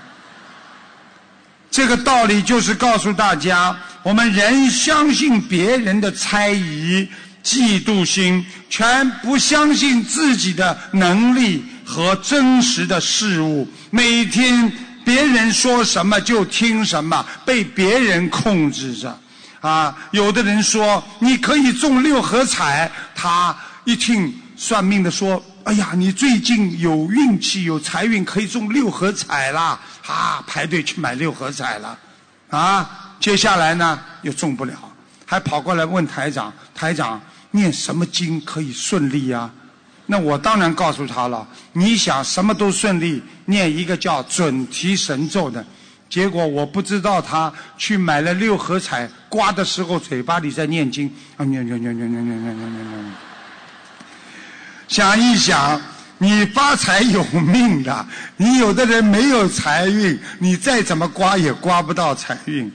这个道理就是告诉大家：我们人相信别人的猜疑、嫉妒心，全不相信自己的能力和真实的事物。每天别人说什么就听什么，被别人控制着。啊，有的人说你可以中六合彩，他一听算命的说。哎呀，你最近有运气，有财运，可以中六合彩啦！啊，排队去买六合彩了，啊，接下来呢又中不了，还跑过来问台长：台长念什么经可以顺利呀？那我当然告诉他了，你想什么都顺利，念一个叫准提神咒的，结果我不知道他去买了六合彩，刮的时候嘴巴里在念经，啊念念念念念念念念念。想一想，你发财有命的，你有的人没有财运，你再怎么刮也刮不到财运。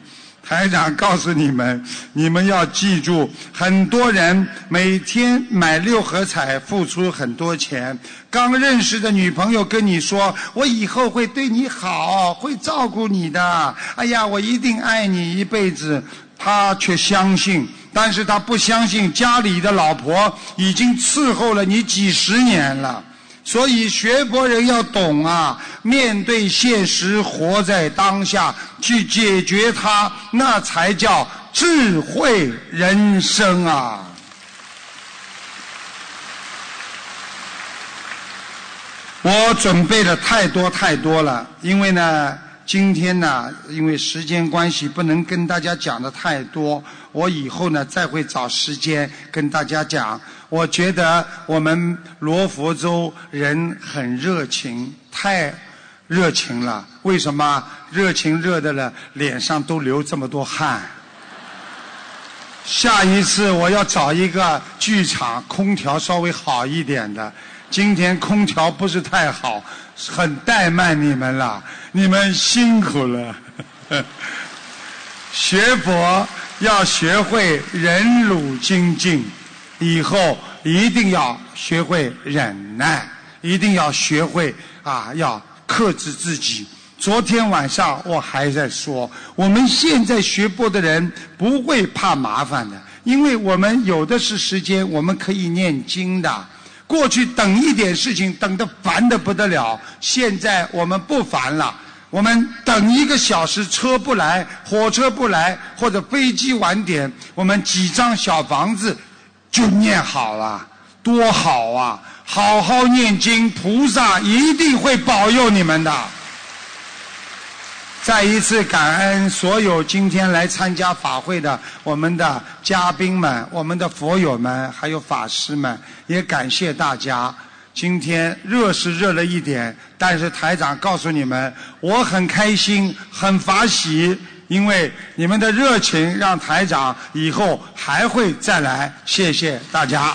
台长告诉你们，你们要记住，很多人每天买六合彩，付出很多钱。刚认识的女朋友跟你说：“我以后会对你好，会照顾你的。”哎呀，我一定爱你一辈子。他却相信，但是他不相信家里的老婆已经伺候了你几十年了。所以学佛人要懂啊，面对现实，活在当下，去解决它，那才叫智慧人生啊！我准备了太多太多了，因为呢。今天呢，因为时间关系，不能跟大家讲的太多。我以后呢，再会找时间跟大家讲。我觉得我们罗佛州人很热情，太热情了。为什么？热情热的了，脸上都流这么多汗。下一次我要找一个剧场，空调稍微好一点的。今天空调不是太好。很怠慢你们了，你们辛苦了。*laughs* 学佛要学会忍辱精进，以后一定要学会忍耐，一定要学会啊，要克制自己。昨天晚上我还在说，我们现在学佛的人不会怕麻烦的，因为我们有的是时间，我们可以念经的。过去等一点事情等得烦得不得了，现在我们不烦了。我们等一个小时车不来，火车不来，或者飞机晚点，我们几张小房子就念好了，多好啊！好好念经，菩萨一定会保佑你们的。再一次感恩所有今天来参加法会的我们的嘉宾们、我们的佛友们，还有法师们，也感谢大家。今天热是热了一点，但是台长告诉你们，我很开心、很法喜，因为你们的热情让台长以后还会再来。谢谢大家。